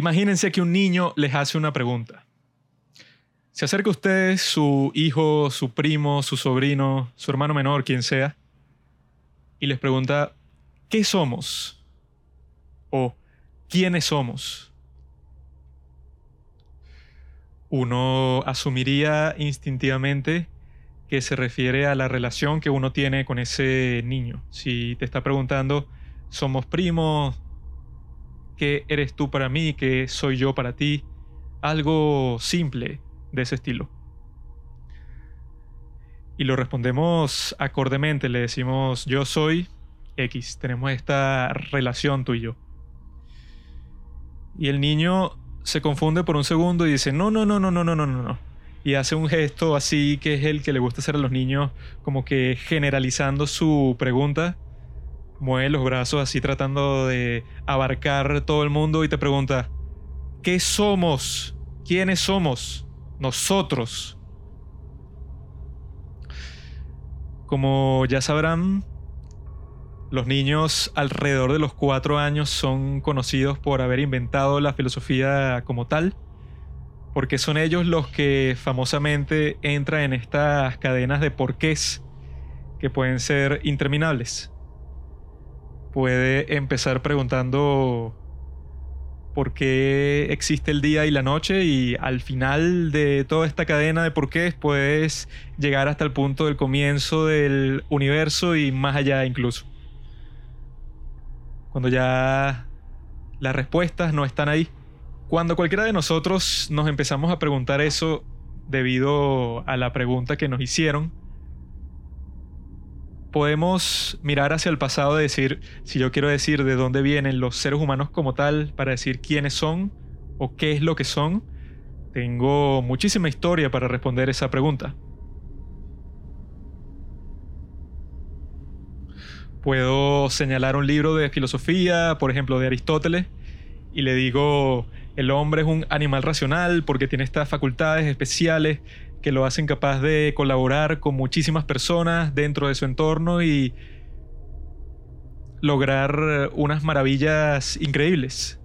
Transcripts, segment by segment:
Imagínense que un niño les hace una pregunta. Se acerca a ustedes su hijo, su primo, su sobrino, su hermano menor, quien sea, y les pregunta, ¿qué somos? O ¿quiénes somos? Uno asumiría instintivamente que se refiere a la relación que uno tiene con ese niño. Si te está preguntando, ¿somos primos? ¿Qué eres tú para mí? ¿Qué soy yo para ti? Algo simple de ese estilo. Y lo respondemos acordemente, le decimos yo soy X, tenemos esta relación tú y yo. Y el niño se confunde por un segundo y dice, no, no, no, no, no, no, no, no. Y hace un gesto así que es el que le gusta hacer a los niños, como que generalizando su pregunta mueve los brazos así tratando de abarcar todo el mundo y te pregunta, ¿qué somos? ¿Quiénes somos? Nosotros. Como ya sabrán, los niños alrededor de los cuatro años son conocidos por haber inventado la filosofía como tal, porque son ellos los que famosamente entran en estas cadenas de porqués que pueden ser interminables puede empezar preguntando por qué existe el día y la noche y al final de toda esta cadena de por qué puedes llegar hasta el punto del comienzo del universo y más allá incluso. Cuando ya las respuestas no están ahí. Cuando cualquiera de nosotros nos empezamos a preguntar eso debido a la pregunta que nos hicieron, podemos mirar hacia el pasado y decir, si yo quiero decir de dónde vienen los seres humanos como tal, para decir quiénes son o qué es lo que son, tengo muchísima historia para responder esa pregunta. Puedo señalar un libro de filosofía, por ejemplo, de Aristóteles, y le digo, el hombre es un animal racional porque tiene estas facultades especiales que lo hacen capaz de colaborar con muchísimas personas dentro de su entorno y lograr unas maravillas increíbles.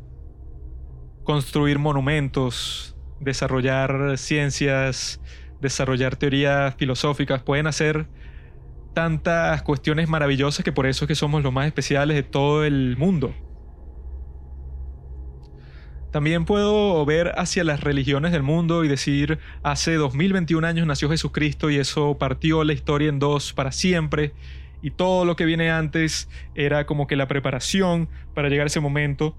Construir monumentos, desarrollar ciencias, desarrollar teorías filosóficas, pueden hacer tantas cuestiones maravillosas que por eso es que somos los más especiales de todo el mundo. También puedo ver hacia las religiones del mundo y decir, hace 2021 años nació Jesucristo y eso partió la historia en dos para siempre. Y todo lo que viene antes era como que la preparación para llegar a ese momento.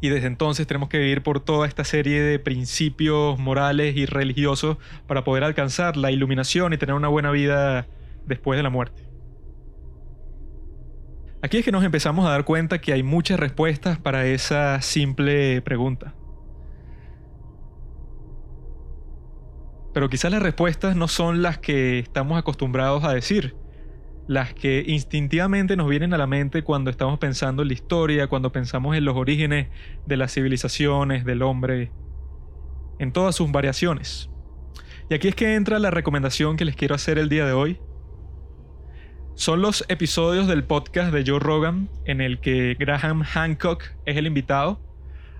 Y desde entonces tenemos que vivir por toda esta serie de principios morales y religiosos para poder alcanzar la iluminación y tener una buena vida después de la muerte. Aquí es que nos empezamos a dar cuenta que hay muchas respuestas para esa simple pregunta. Pero quizás las respuestas no son las que estamos acostumbrados a decir, las que instintivamente nos vienen a la mente cuando estamos pensando en la historia, cuando pensamos en los orígenes de las civilizaciones, del hombre, en todas sus variaciones. Y aquí es que entra la recomendación que les quiero hacer el día de hoy, son los episodios del podcast de Joe Rogan en el que Graham Hancock es el invitado.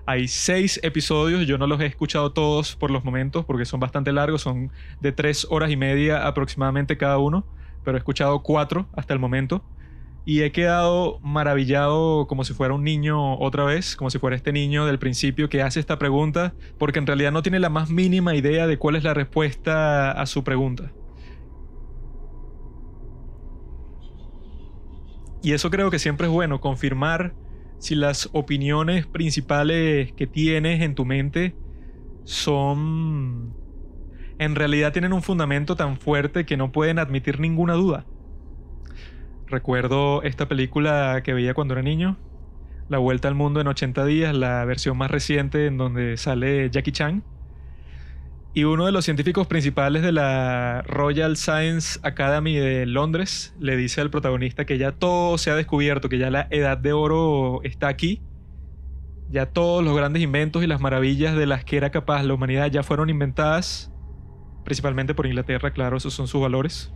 Hay seis episodios, yo no los he escuchado todos por los momentos porque son bastante largos, son de tres horas y media aproximadamente cada uno, pero he escuchado cuatro hasta el momento. Y he quedado maravillado como si fuera un niño otra vez, como si fuera este niño del principio que hace esta pregunta, porque en realidad no tiene la más mínima idea de cuál es la respuesta a su pregunta. Y eso creo que siempre es bueno, confirmar si las opiniones principales que tienes en tu mente son... en realidad tienen un fundamento tan fuerte que no pueden admitir ninguna duda. Recuerdo esta película que veía cuando era niño, La Vuelta al Mundo en 80 días, la versión más reciente en donde sale Jackie Chan y uno de los científicos principales de la Royal Science Academy de Londres le dice al protagonista que ya todo se ha descubierto, que ya la edad de oro está aquí. Ya todos los grandes inventos y las maravillas de las que era capaz la humanidad ya fueron inventadas, principalmente por Inglaterra, claro, esos son sus valores.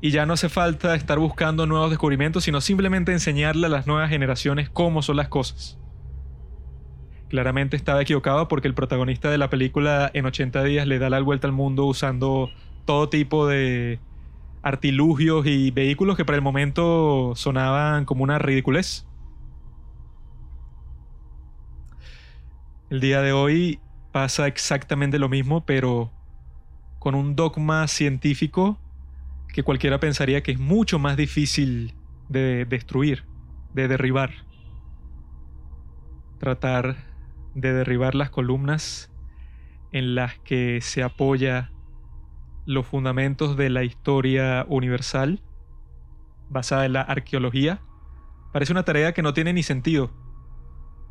Y ya no hace falta estar buscando nuevos descubrimientos, sino simplemente enseñarle a las nuevas generaciones cómo son las cosas. Claramente estaba equivocado porque el protagonista de la película en 80 días le da la vuelta al mundo usando todo tipo de artilugios y vehículos que para el momento sonaban como una ridiculez. El día de hoy pasa exactamente lo mismo, pero con un dogma científico que cualquiera pensaría que es mucho más difícil de destruir, de derribar. Tratar de derribar las columnas en las que se apoya los fundamentos de la historia universal basada en la arqueología parece una tarea que no tiene ni sentido.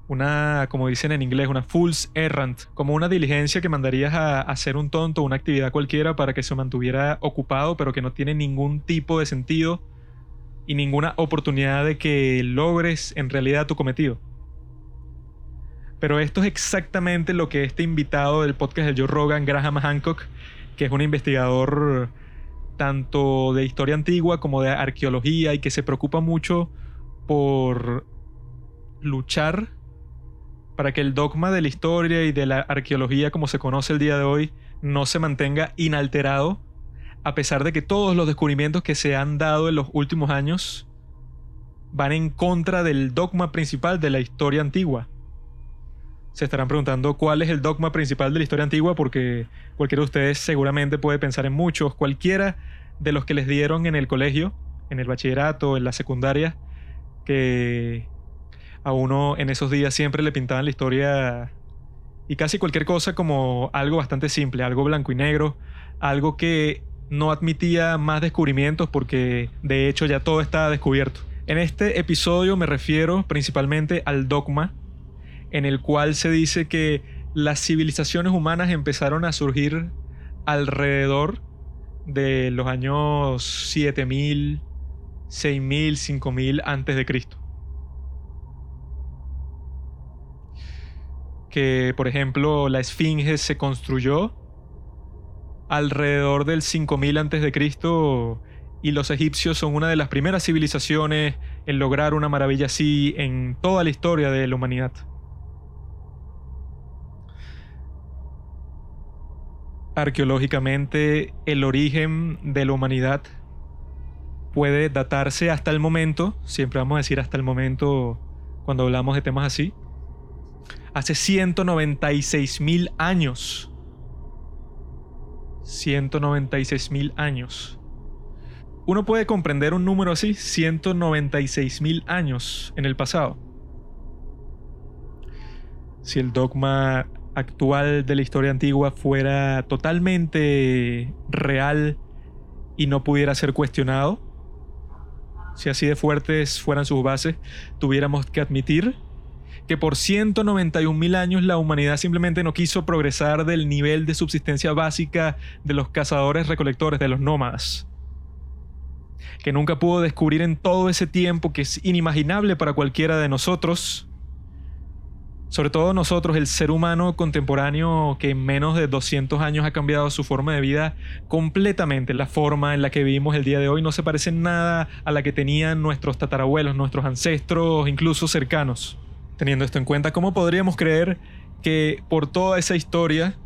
Una, como dicen en inglés, una fool's errand, como una diligencia que mandarías a hacer un tonto, una actividad cualquiera para que se mantuviera ocupado, pero que no tiene ningún tipo de sentido y ninguna oportunidad de que logres en realidad tu cometido. Pero esto es exactamente lo que este invitado del podcast de Joe Rogan, Graham Hancock, que es un investigador tanto de historia antigua como de arqueología y que se preocupa mucho por luchar para que el dogma de la historia y de la arqueología como se conoce el día de hoy no se mantenga inalterado, a pesar de que todos los descubrimientos que se han dado en los últimos años van en contra del dogma principal de la historia antigua se estarán preguntando cuál es el dogma principal de la historia antigua, porque cualquiera de ustedes seguramente puede pensar en muchos, cualquiera de los que les dieron en el colegio, en el bachillerato, en la secundaria, que a uno en esos días siempre le pintaban la historia y casi cualquier cosa como algo bastante simple, algo blanco y negro, algo que no admitía más descubrimientos porque de hecho ya todo estaba descubierto. En este episodio me refiero principalmente al dogma en el cual se dice que las civilizaciones humanas empezaron a surgir alrededor de los años 7000, 6000, 5000 antes de Cristo. Que por ejemplo la Esfinge se construyó alrededor del 5000 antes de Cristo y los egipcios son una de las primeras civilizaciones en lograr una maravilla así en toda la historia de la humanidad. Arqueológicamente el origen de la humanidad puede datarse hasta el momento, siempre vamos a decir hasta el momento cuando hablamos de temas así, hace 196 mil años. 196 mil años. Uno puede comprender un número así, 196 mil años en el pasado. Si el dogma actual de la historia antigua fuera totalmente real y no pudiera ser cuestionado, si así de fuertes fueran sus bases, tuviéramos que admitir que por 191 mil años la humanidad simplemente no quiso progresar del nivel de subsistencia básica de los cazadores recolectores, de los nómadas. Que nunca pudo descubrir en todo ese tiempo que es inimaginable para cualquiera de nosotros sobre todo nosotros, el ser humano contemporáneo que en menos de 200 años ha cambiado su forma de vida completamente. La forma en la que vivimos el día de hoy no se parece nada a la que tenían nuestros tatarabuelos, nuestros ancestros, incluso cercanos. Teniendo esto en cuenta, ¿cómo podríamos creer que por toda esa historia,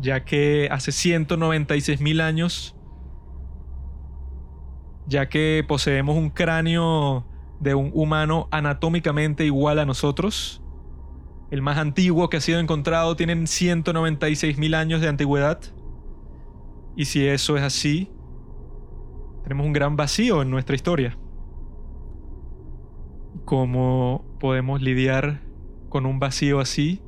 ya que hace 196 mil años, ya que poseemos un cráneo de un humano anatómicamente igual a nosotros, el más antiguo que ha sido encontrado, tienen 196.000 años de antigüedad. Y si eso es así, tenemos un gran vacío en nuestra historia. ¿Cómo podemos lidiar con un vacío así?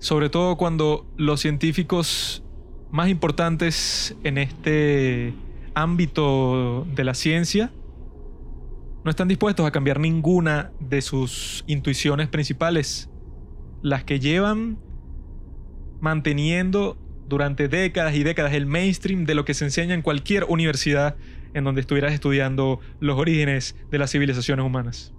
Sobre todo cuando los científicos más importantes en este ámbito de la ciencia no están dispuestos a cambiar ninguna de sus intuiciones principales, las que llevan manteniendo durante décadas y décadas el mainstream de lo que se enseña en cualquier universidad en donde estuvieras estudiando los orígenes de las civilizaciones humanas.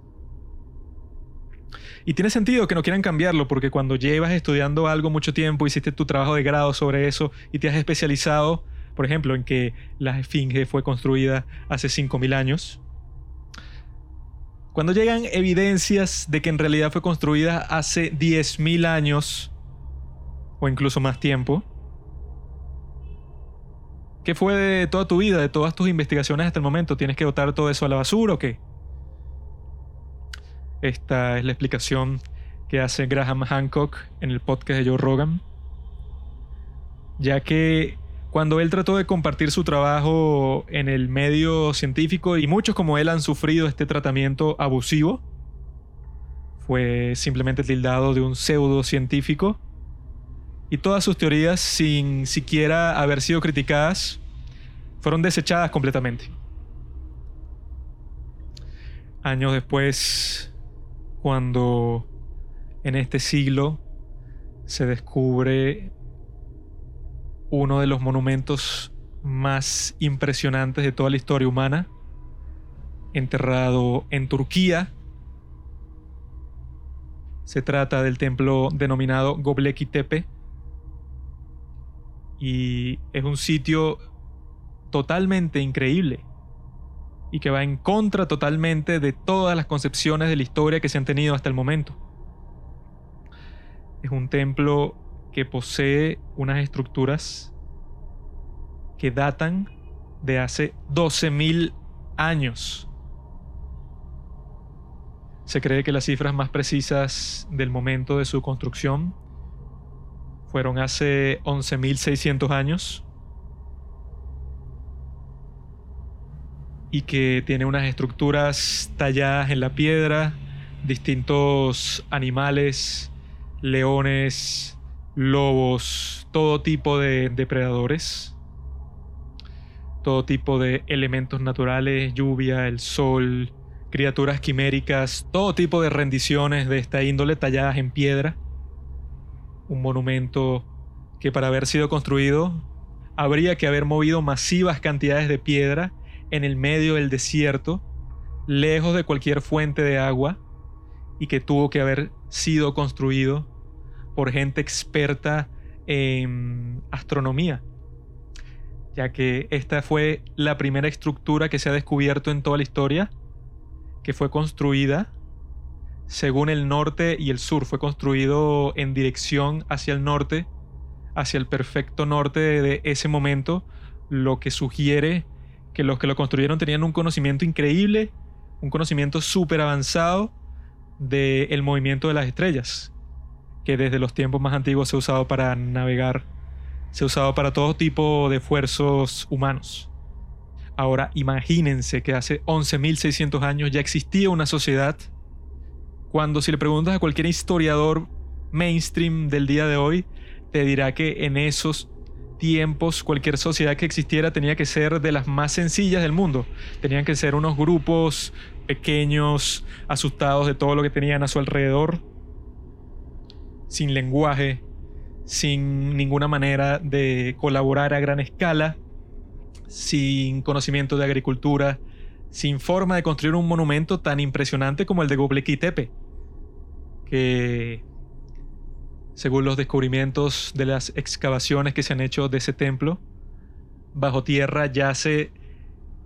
Y tiene sentido que no quieran cambiarlo porque cuando llevas estudiando algo mucho tiempo, hiciste tu trabajo de grado sobre eso y te has especializado, por ejemplo, en que la esfinge fue construida hace 5.000 años, Cuando llegan evidencias de que en realidad fue construida hace 10.000 años o incluso más tiempo, ¿qué fue de toda tu vida, de todas tus investigaciones hasta el momento? ¿Tienes que botar todo eso a la basura o qué? Esta es la explicación que hace Graham Hancock en el podcast de Joe Rogan, ya que cuando él trató de compartir su trabajo en el medio científico y muchos como él han sufrido este tratamiento abusivo, fue simplemente tildado de un pseudo científico y todas sus teorías sin siquiera haber sido criticadas fueron desechadas completamente. Años después, cuando en este siglo se descubre uno de los monumentos más impresionantes de toda la historia humana, enterrado en Turquía. Se trata del templo denominado Göbekli Tepe y es un sitio totalmente increíble y que va en contra totalmente de todas las concepciones de la historia que se han tenido hasta el momento. Es un templo que posee unas estructuras que datan de hace 12.000 años. Se cree que las cifras más precisas del momento de su construcción fueron hace 11.600 años y que tiene unas estructuras talladas en la piedra, distintos animales, leones, lobos, todo tipo de depredadores, todo tipo de elementos naturales, lluvia, el sol, criaturas quiméricas, todo tipo de rendiciones de esta índole talladas en piedra. Un monumento que para haber sido construido habría que haber movido masivas cantidades de piedra en el medio del desierto, lejos de cualquier fuente de agua, y que tuvo que haber sido construido por gente experta en astronomía, ya que esta fue la primera estructura que se ha descubierto en toda la historia, que fue construida según el norte y el sur, fue construido en dirección hacia el norte, hacia el perfecto norte de ese momento, lo que sugiere que los que lo construyeron tenían un conocimiento increíble, un conocimiento súper avanzado del movimiento de las estrellas, que desde los tiempos más antiguos se ha usado para navegar, se ha usado para todo tipo de esfuerzos humanos. Ahora imagínense que hace 11.600 años ya existía una sociedad, cuando si le preguntas a cualquier historiador mainstream del día de hoy, te dirá que en esos tiempos cualquier sociedad que existiera tenía que ser de las más sencillas del mundo. Tenían que ser unos grupos pequeños, asustados de todo lo que tenían a su alrededor, sin lenguaje, sin ninguna manera de colaborar a gran escala, sin conocimiento de agricultura, sin forma de construir un monumento tan impresionante como el de Göbekli que según los descubrimientos de las excavaciones que se han hecho de ese templo, bajo tierra yace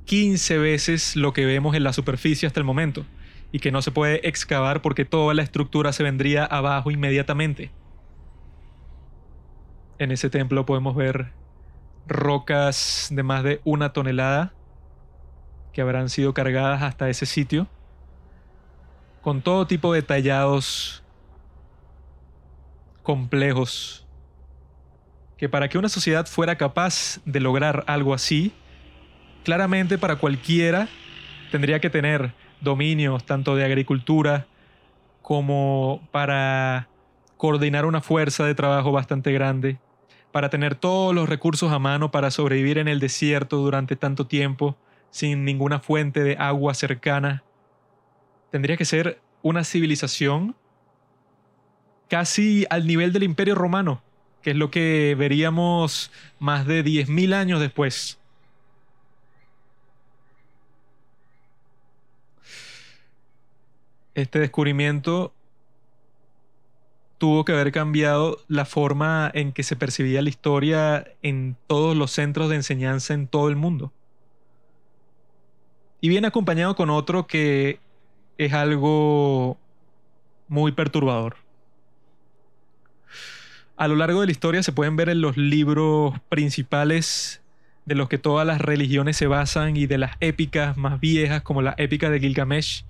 15 veces lo que vemos en la superficie hasta el momento, y que no se puede excavar porque toda la estructura se vendría abajo inmediatamente. En ese templo podemos ver rocas de más de una tonelada que habrán sido cargadas hasta ese sitio, con todo tipo de tallados complejos, que para que una sociedad fuera capaz de lograr algo así, claramente para cualquiera tendría que tener dominios tanto de agricultura como para coordinar una fuerza de trabajo bastante grande, para tener todos los recursos a mano para sobrevivir en el desierto durante tanto tiempo sin ninguna fuente de agua cercana. Tendría que ser una civilización casi al nivel del Imperio Romano, que es lo que veríamos más de 10.000 años después. Este descubrimiento tuvo que haber cambiado la forma en que se percibía la historia en todos los centros de enseñanza en todo el mundo. Y viene acompañado con otro que es algo muy perturbador. A lo largo de la historia se pueden ver en los libros principales de los que todas las religiones se basan y de las épicas más viejas como la épica de Gilgamesh,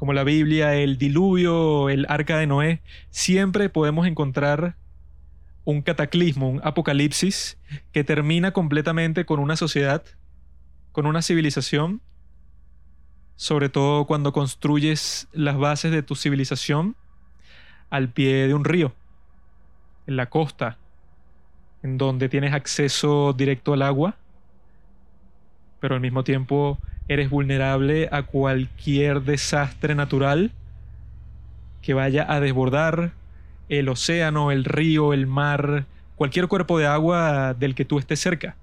como la Biblia, el diluvio, el arca de Noé, siempre podemos encontrar un cataclismo, un apocalipsis que termina completamente con una sociedad, con una civilización, sobre todo cuando construyes las bases de tu civilización al pie de un río, en la costa, en donde tienes acceso directo al agua, pero al mismo tiempo eres vulnerable a cualquier desastre natural que vaya a desbordar el océano, el río, el mar, cualquier cuerpo de agua del que tú estés cerca.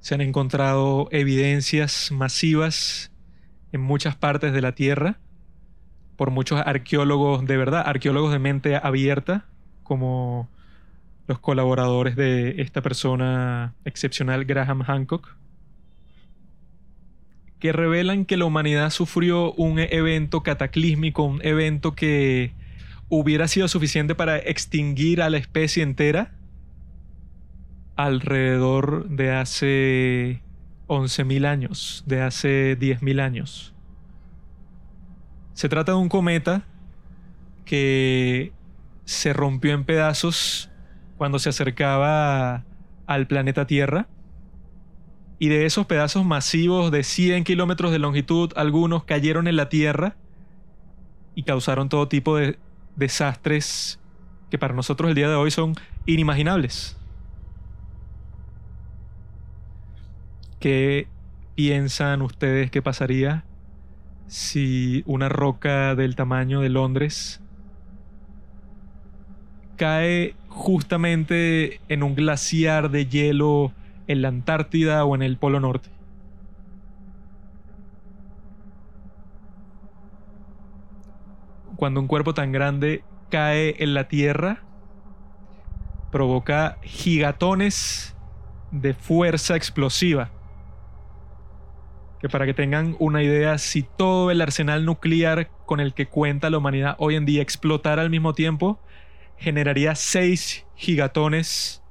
Se han encontrado evidencias masivas en muchas partes de la Tierra por muchos arqueólogos de verdad, arqueólogos de mente abierta, como los colaboradores de esta persona excepcional, Graham Hancock que revelan que la humanidad sufrió un evento cataclísmico, un evento que hubiera sido suficiente para extinguir a la especie entera alrededor de hace 11.000 años, de hace 10.000 años. Se trata de un cometa que se rompió en pedazos cuando se acercaba al planeta Tierra y de esos pedazos masivos de 100 kilómetros de longitud, algunos cayeron en la Tierra y causaron todo tipo de desastres que para nosotros el día de hoy son inimaginables. ¿Qué piensan ustedes que pasaría si una roca del tamaño de Londres cae justamente en un glaciar de hielo en la Antártida o en el Polo Norte. Cuando un cuerpo tan grande cae en la Tierra, provoca gigatones de fuerza explosiva. Que para que tengan una idea, si todo el arsenal nuclear con el que cuenta la humanidad hoy en día explotara al mismo tiempo, generaría 6 gigatones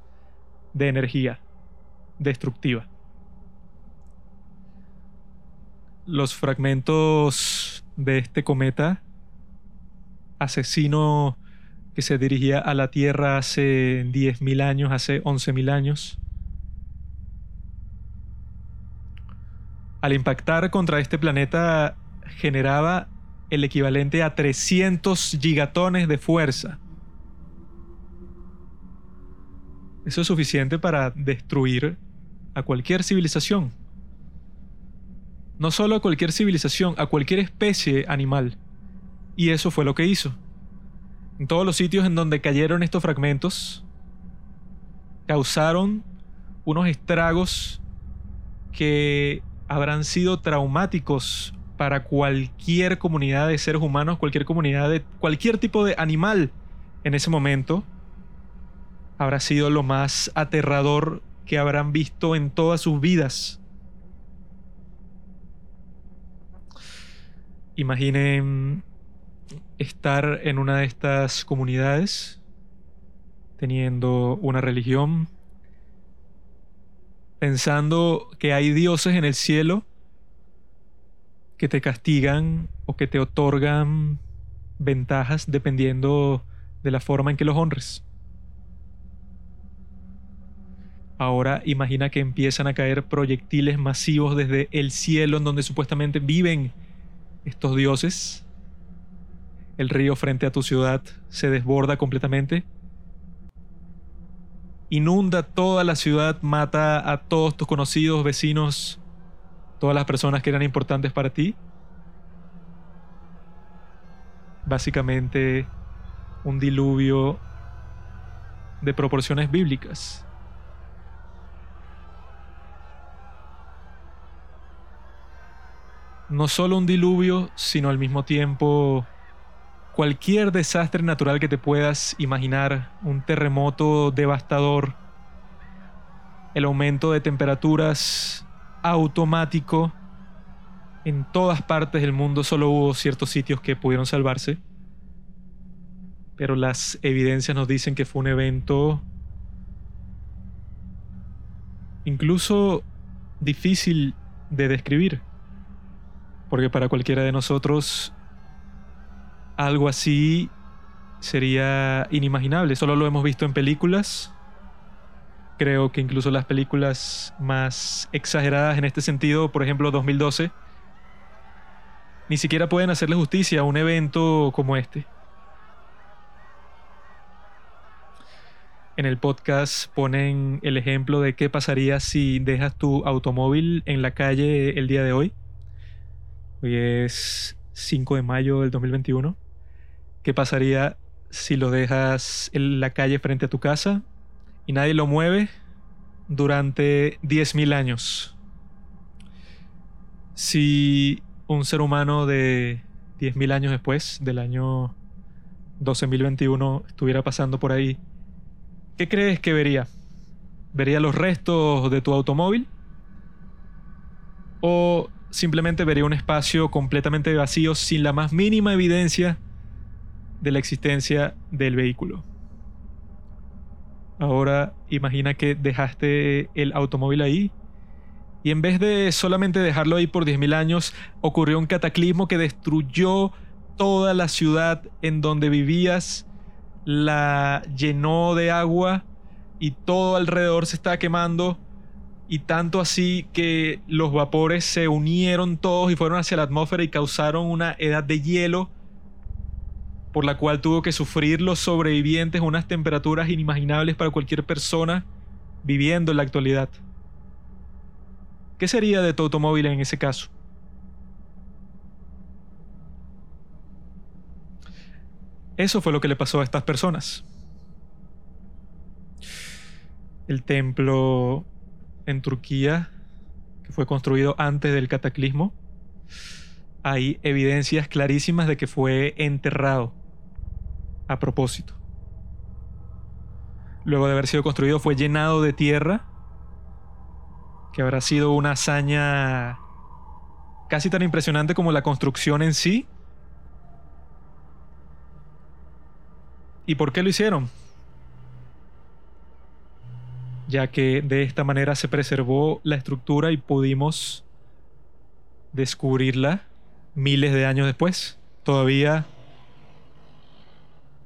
de energía destructiva. Los fragmentos de este cometa asesino que se dirigía a la Tierra hace 10.000 años, hace 11.000 años, al impactar contra este planeta generaba el equivalente a 300 gigatones de fuerza. Eso es suficiente para destruir a cualquier civilización. No solo a cualquier civilización, a cualquier especie animal. Y eso fue lo que hizo. En todos los sitios en donde cayeron estos fragmentos, causaron unos estragos que habrán sido traumáticos para cualquier comunidad de seres humanos, cualquier comunidad de cualquier tipo de animal en ese momento. Habrá sido lo más aterrador que habrán visto en todas sus vidas. Imaginen estar en una de estas comunidades teniendo una religión, pensando que hay dioses en el cielo que te castigan o que te otorgan ventajas dependiendo de la forma en que los honres. Ahora imagina que empiezan a caer proyectiles masivos desde el cielo en donde supuestamente viven estos dioses. El río frente a tu ciudad se desborda completamente. Inunda toda la ciudad, mata a todos tus conocidos, vecinos, todas las personas que eran importantes para ti. Básicamente un diluvio de proporciones bíblicas. No solo un diluvio, sino al mismo tiempo cualquier desastre natural que te puedas imaginar, un terremoto devastador, el aumento de temperaturas automático en todas partes del mundo, solo hubo ciertos sitios que pudieron salvarse. Pero las evidencias nos dicen que fue un evento incluso difícil de describir. Porque para cualquiera de nosotros algo así sería inimaginable. Solo lo hemos visto en películas. Creo que incluso las películas más exageradas en este sentido, por ejemplo 2012, ni siquiera pueden hacerle justicia a un evento como este. En el podcast ponen el ejemplo de qué pasaría si dejas tu automóvil en la calle el día de hoy. Hoy es 5 de mayo del 2021. ¿Qué pasaría si lo dejas en la calle frente a tu casa y nadie lo mueve durante 10.000 años? Si un ser humano de 10.000 años después, del año 12.021, estuviera pasando por ahí, ¿qué crees que vería? ¿Vería los restos de tu automóvil? ¿O simplemente vería un espacio completamente vacío sin la más mínima evidencia de la existencia del vehículo? Ahora imagina que dejaste el automóvil ahí y en vez de solamente dejarlo ahí por 10.000 años, ocurrió un cataclismo que destruyó toda la ciudad en donde vivías, la llenó de agua y todo alrededor se estaba quemando. Y tanto así que los vapores se unieron todos y fueron hacia la atmósfera y causaron una edad de hielo por la cual tuvo que sufrir los sobrevivientes unas temperaturas inimaginables para cualquier persona viviendo en la actualidad. ¿Qué sería de tu automóvil en ese caso? Eso fue lo que le pasó a estas personas. El templo en Turquía, que fue construido antes del cataclismo, hay evidencias clarísimas de que fue enterrado a propósito. Luego de haber sido construido fue llenado de tierra que habrá sido una hazaña casi tan impresionante como la construcción en sí. ¿Y por qué lo hicieron? Ya que de esta manera se preservó la estructura y pudimos descubrirla miles de años después, todavía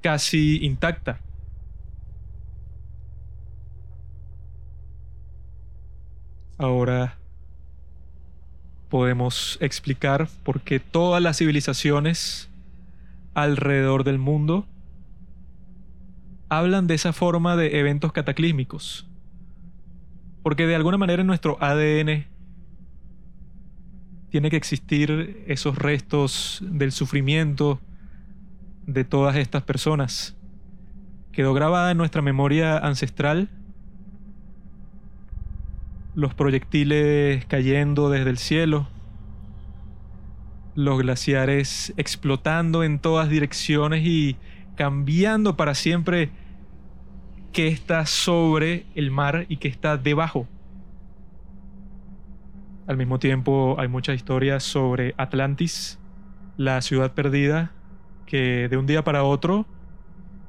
casi intacta. Ahora podemos explicar por qué todas las civilizaciones alrededor del mundo hablan de esa forma de eventos cataclísmicos. Porque de alguna manera en nuestro ADN tiene que existir esos restos del sufrimiento de todas estas personas. Quedó grabada en nuestra memoria ancestral los proyectiles cayendo desde el cielo, los glaciares explotando en todas direcciones y cambiando para siempre qué está sobre el mar y qué está debajo. Al mismo tiempo hay muchas historias sobre Atlantis, la ciudad perdida, que de un día para otro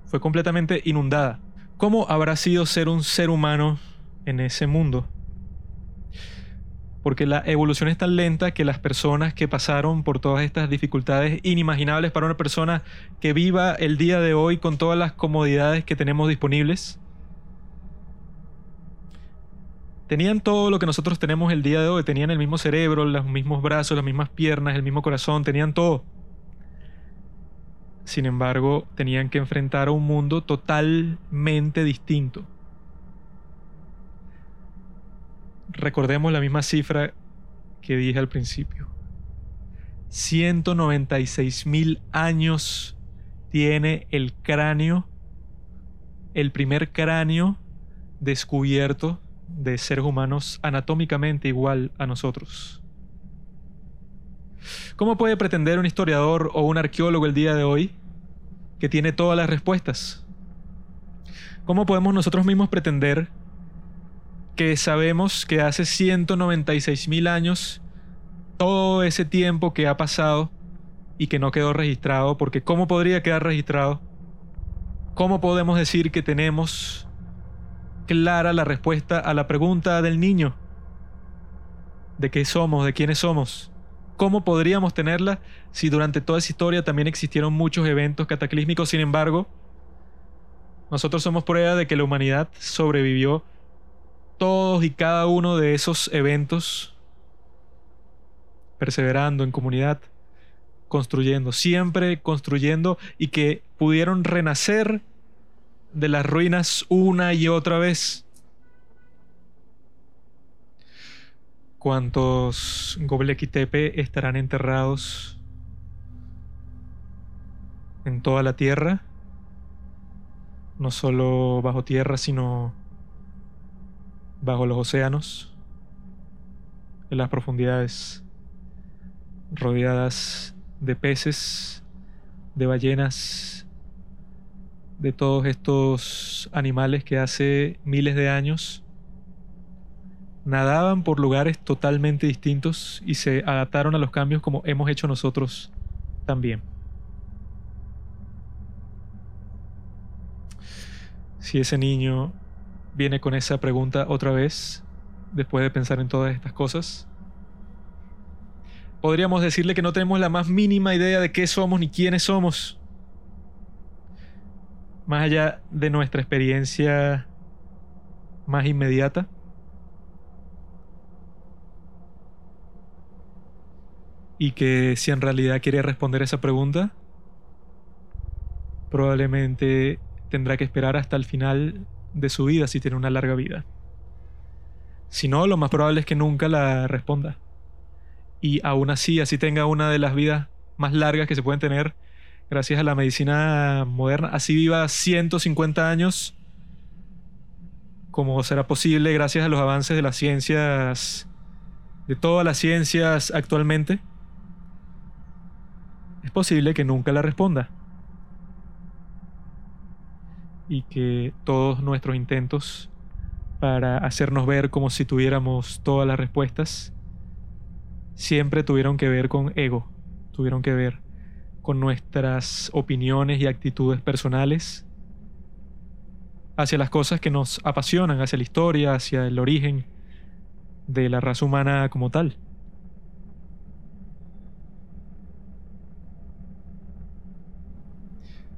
fue completamente inundada. ¿Cómo habrá sido ser un ser humano en ese mundo? Porque la evolución es tan lenta que las personas que pasaron por todas estas dificultades inimaginables para una persona que viva el día de hoy con todas las comodidades que tenemos disponibles, tenían todo lo que nosotros tenemos el día de hoy, tenían el mismo cerebro, los mismos brazos, las mismas piernas, el mismo corazón, tenían todo. Sin embargo, tenían que enfrentar a un mundo totalmente distinto. Recordemos la misma cifra que dije al principio. 196 mil años tiene el cráneo, el primer cráneo descubierto de seres humanos anatómicamente igual a nosotros. ¿Cómo puede pretender un historiador o un arqueólogo el día de hoy que tiene todas las respuestas? ¿Cómo podemos nosotros mismos pretender porque sabemos que hace 196 mil años, todo ese tiempo que ha pasado y que no quedó registrado, porque ¿cómo podría quedar registrado? ¿Cómo podemos decir que tenemos clara la respuesta a la pregunta del niño? ¿De qué somos? ¿De quiénes somos? ¿Cómo podríamos tenerla si durante toda esa historia también existieron muchos eventos cataclísmicos? Sin embargo, nosotros somos prueba de que la humanidad sobrevivió todos y cada uno de esos eventos, perseverando en comunidad, construyendo, siempre construyendo y que pudieron renacer de las ruinas una y otra vez. ¿Cuántos Göbekli Tepe estarán enterrados en toda la tierra? No solo bajo tierra, sino bajo los océanos, en las profundidades, rodeadas de peces, de ballenas, de todos estos animales que hace miles de años nadaban por lugares totalmente distintos y se adaptaron a los cambios como hemos hecho nosotros también. Si ese niño viene con esa pregunta otra vez, después de pensar en todas estas cosas, podríamos decirle que no tenemos la más mínima idea de qué somos ni quiénes somos. Más allá de nuestra experiencia más inmediata. y que si en realidad quiere responder esa pregunta, probablemente tendrá que esperar hasta el final de su vida si tiene una larga vida. Si no, lo más probable es que nunca la responda. Y aún así, así tenga una de las vidas más largas que se pueden tener gracias a la medicina moderna, así viva 150 años, como será posible gracias a los avances de las ciencias, de todas las ciencias actualmente, es posible que nunca la responda. Y que todos nuestros intentos para hacernos ver como si tuviéramos todas las respuestas siempre tuvieron que ver con ego, tuvieron que ver con nuestras opiniones y actitudes personales hacia las cosas que nos apasionan, hacia la historia, hacia el origen de la raza humana como tal.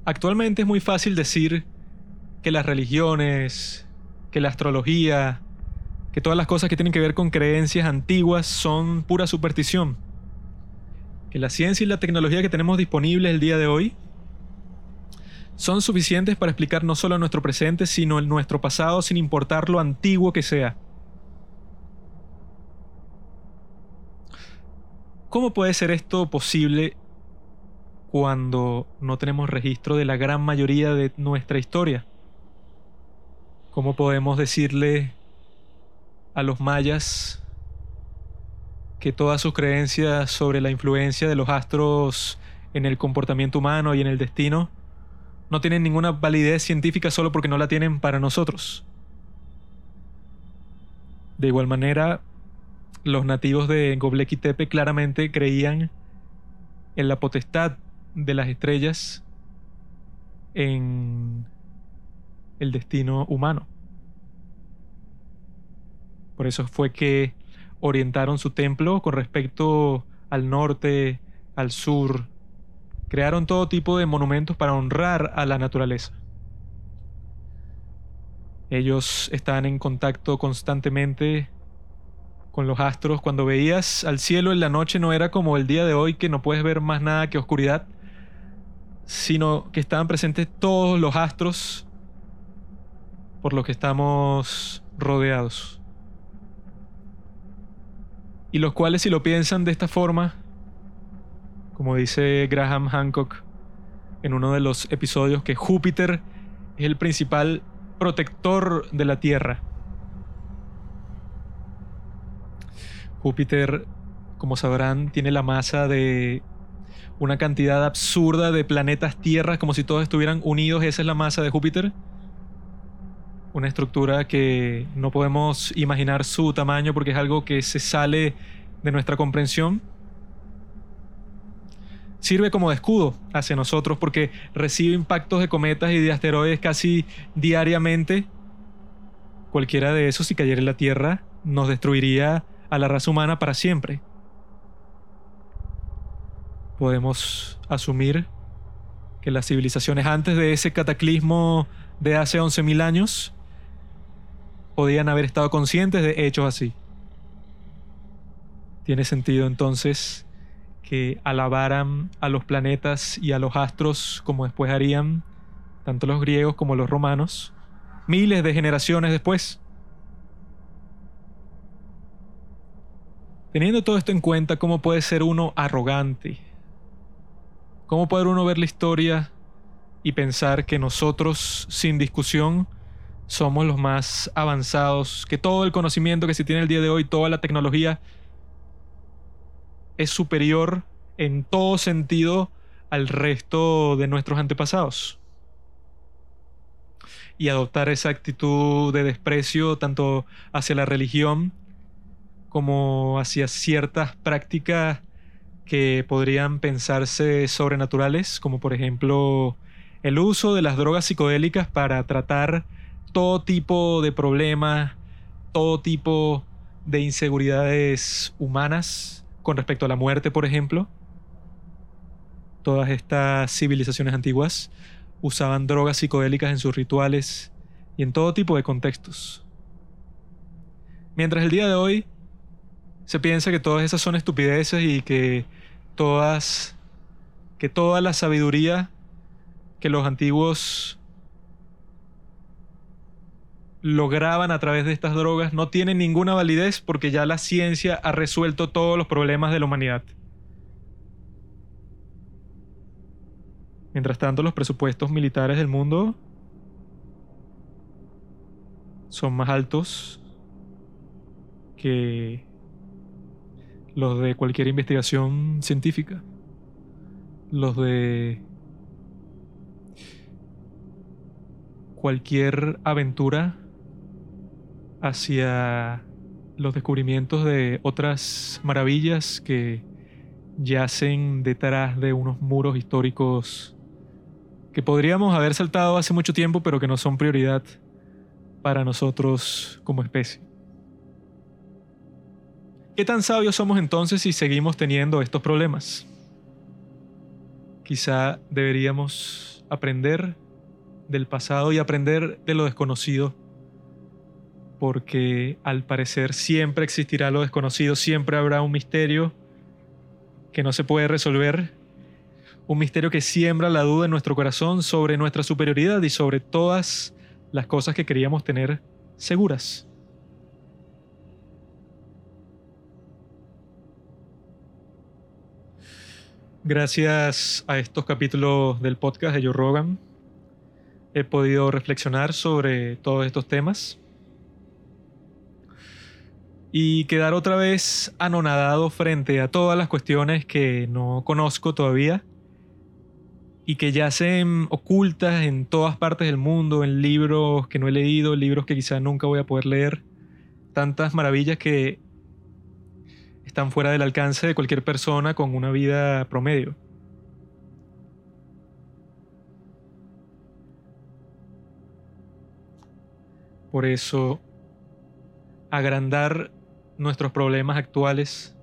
Actualmente es muy fácil decir que las religiones, que la astrología, que todas las cosas que tienen que ver con creencias antiguas son pura superstición. Que la ciencia y la tecnología que tenemos disponibles el día de hoy son suficientes para explicar no solo nuestro presente, sino nuestro pasado sin importar lo antiguo que sea. ¿Cómo puede ser esto posible cuando no tenemos registro de la gran mayoría de nuestra historia? ¿Cómo podemos decirle a los mayas que todas sus creencias sobre la influencia de los astros en el comportamiento humano y en el destino no tienen ninguna validez científica solo porque no la tienen para nosotros? De igual manera, los nativos de Göbekli Tepe claramente creían en la potestad de las estrellas en el destino humano. Por eso fue que orientaron su templo con respecto al norte, al sur. Crearon todo tipo de monumentos para honrar a la naturaleza. Ellos estaban en contacto constantemente con los astros. Cuando veías al cielo en la noche no era como el día de hoy que no puedes ver más nada que oscuridad, sino que estaban presentes todos los astros por los que estamos rodeados. Y los cuales si lo piensan de esta forma, como dice Graham Hancock en uno de los episodios, que Júpiter es el principal protector de la Tierra. Júpiter, como sabrán, tiene la masa de una cantidad absurda de planetas tierras como si todos estuvieran unidos. Esa es la masa de Júpiter. Una estructura que no podemos imaginar su tamaño porque es algo que se sale de nuestra comprensión, sirve como de escudo hacia nosotros porque recibe impactos de cometas y de asteroides casi diariamente. Cualquiera de esos, si cayera en la Tierra, nos destruiría a la raza humana para siempre. Podemos asumir que las civilizaciones antes de ese cataclismo de hace 11.000 años podían haber estado conscientes de hechos así. Tiene sentido entonces que alabaran a los planetas y a los astros como después harían tanto los griegos como los romanos, miles de generaciones después. Teniendo todo esto en cuenta, ¿cómo puede ser uno arrogante? ¿Cómo puede uno ver la historia y pensar que nosotros, sin discusión, somos los más avanzados, que todo el conocimiento que se tiene el día de hoy, toda la tecnología, es superior en todo sentido al resto de nuestros antepasados. Y adoptar esa actitud de desprecio tanto hacia la religión como hacia ciertas prácticas que podrían pensarse sobrenaturales, como por ejemplo el uso de las drogas psicodélicas para tratar todo tipo de problemas, todo tipo de inseguridades humanas con respecto a la muerte, por ejemplo. Todas estas civilizaciones antiguas usaban drogas psicodélicas en sus rituales y en todo tipo de contextos. Mientras el día de hoy se piensa que todas esas son estupideces y que todas que toda la sabiduría que los antiguos lograban a través de estas drogas no tiene ninguna validez porque ya la ciencia ha resuelto todos los problemas de la humanidad. Mientras tanto, los presupuestos militares del mundo son más altos que los de cualquier investigación científica, los de cualquier aventura hacia los descubrimientos de otras maravillas que yacen detrás de unos muros históricos que podríamos haber saltado hace mucho tiempo pero que no son prioridad para nosotros como especie. ¿Qué tan sabios somos entonces si seguimos teniendo estos problemas? Quizá deberíamos aprender del pasado y aprender de lo desconocido, porque al parecer siempre existirá lo desconocido, siempre habrá un misterio que no se puede resolver, un misterio que siembra la duda en nuestro corazón sobre nuestra superioridad y sobre todas las cosas que queríamos tener seguras. Gracias a estos capítulos del podcast de Joe Rogan, he podido reflexionar sobre todos estos temas y quedar otra vez anonadado frente a todas las cuestiones que no conozco todavía y que yacen ocultas en todas partes del mundo, en libros que no he leído, libros que quizá nunca voy a poder leer, tantas maravillas que están fuera del alcance de cualquier persona con una vida promedio. Por eso, agrandar nuestros problemas actuales,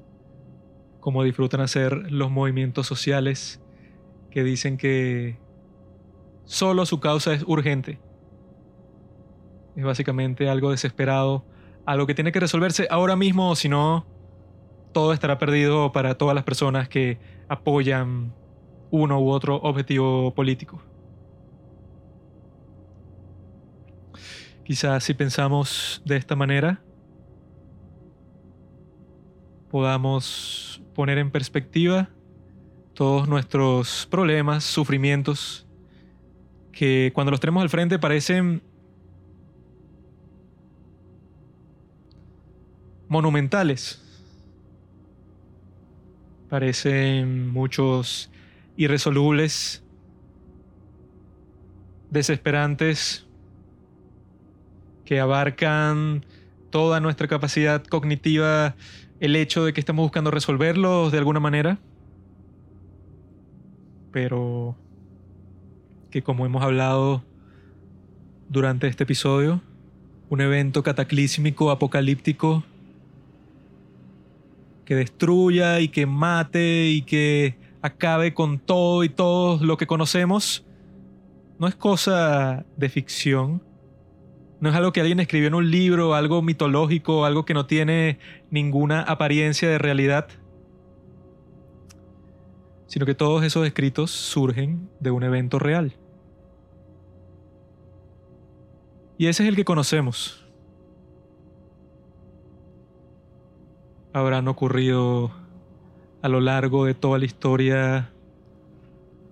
como disfrutan hacer los movimientos sociales que dicen que solo su causa es urgente. Es básicamente algo desesperado, algo que tiene que resolverse ahora mismo si no, todo estará perdido para todas las personas que apoyan uno u otro objetivo político. Quizás si pensamos de esta manera, podamos poner en perspectiva todos nuestros problemas, sufrimientos, que cuando los tenemos al frente parecen monumentales, Parecen muchos irresolubles, desesperantes, que abarcan toda nuestra capacidad cognitiva, el hecho de que estamos buscando resolverlos de alguna manera, pero que como hemos hablado durante este episodio, un evento cataclísmico, apocalíptico, que destruya y que mate y que acabe con todo y todo lo que conocemos, no es cosa de ficción. No es algo que alguien escribió en un libro, algo mitológico, algo que no tiene ninguna apariencia de realidad, sino que todos esos escritos surgen de un evento real. Y ese es el que conocemos. Habrán ocurrido a lo largo de toda la historia,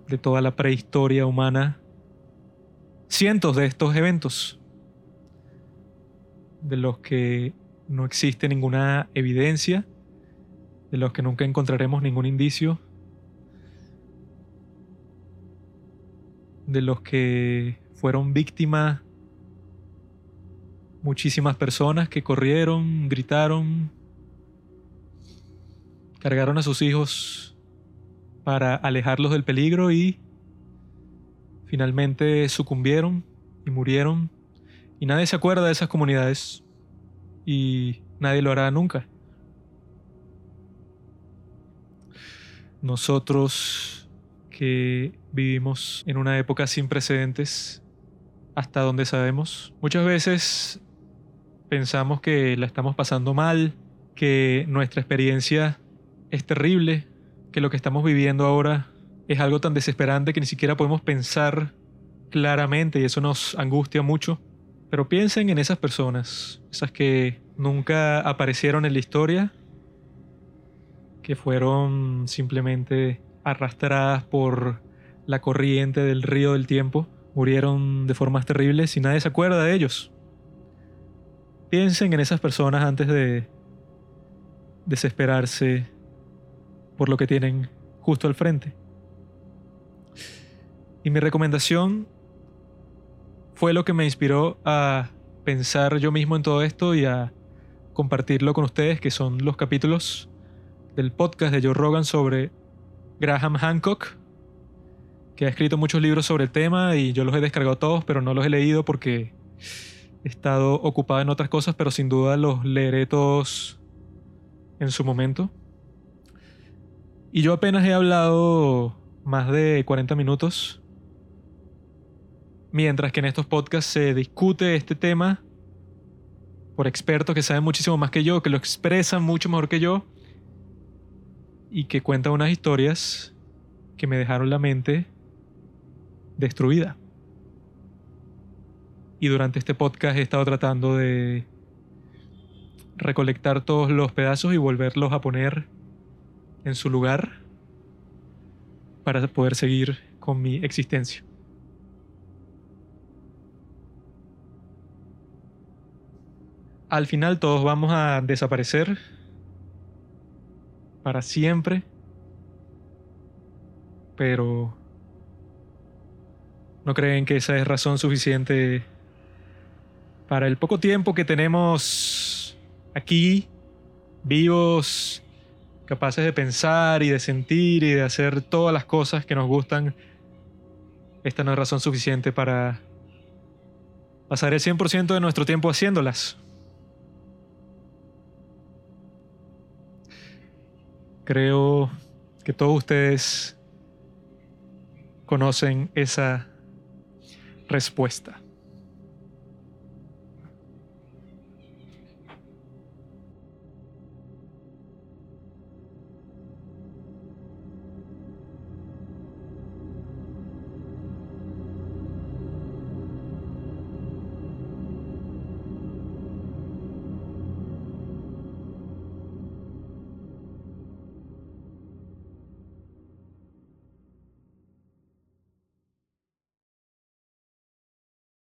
de toda la prehistoria humana, cientos de estos eventos, de los que no existe ninguna evidencia, de los que nunca encontraremos ningún indicio, de los que fueron víctimas muchísimas personas que corrieron, gritaron, cargaron a sus hijos para alejarlos del peligro y finalmente sucumbieron y murieron. Y nadie se acuerda de esas comunidades y nadie lo hará nunca. Nosotros que vivimos en una época sin precedentes, hasta donde sabemos, muchas veces pensamos que la estamos pasando mal, que nuestra experiencia es terrible, que lo que estamos viviendo ahora es algo tan desesperante que ni siquiera podemos pensar claramente y eso nos angustia mucho. Pero piensen en esas personas, esas que nunca aparecieron en la historia, que fueron simplemente arrastradas por la corriente del río del tiempo, murieron de formas terribles y nadie se acuerda de ellos. Piensen en esas personas antes de desesperarse por lo que tienen justo al frente. Y mi recomendación fue lo que me inspiró a pensar yo mismo en todo esto y a compartirlo con ustedes, que son los capítulos del podcast de Joe Rogan sobre Graham Hancock, que ha escrito muchos libros sobre el tema y yo los he descargado todos, pero no los he leído porque he estado ocupado en otras cosas, pero sin duda los leeré todos en su momento. Y yo apenas he hablado más de 40 minutos, mientras que en estos podcasts se discute este tema por expertos que saben muchísimo más que yo, que lo expresan mucho mejor que yo y que cuentan unas historias que me dejaron la mente destruida. Y durante este podcast he estado tratando de recolectar todos los pedazos y volverlos a poner en su lugar para poder seguir con mi existencia. Al final todos vamos a desaparecer para siempre, pero ¿no creen que esa es razón suficiente para el poco tiempo que tenemos aquí, vivos capaces de pensar y de sentir y de hacer todas las cosas que nos gustan, esta no es razón suficiente para pasar el 100% de nuestro tiempo haciéndolas. Creo que todos ustedes conocen esa respuesta.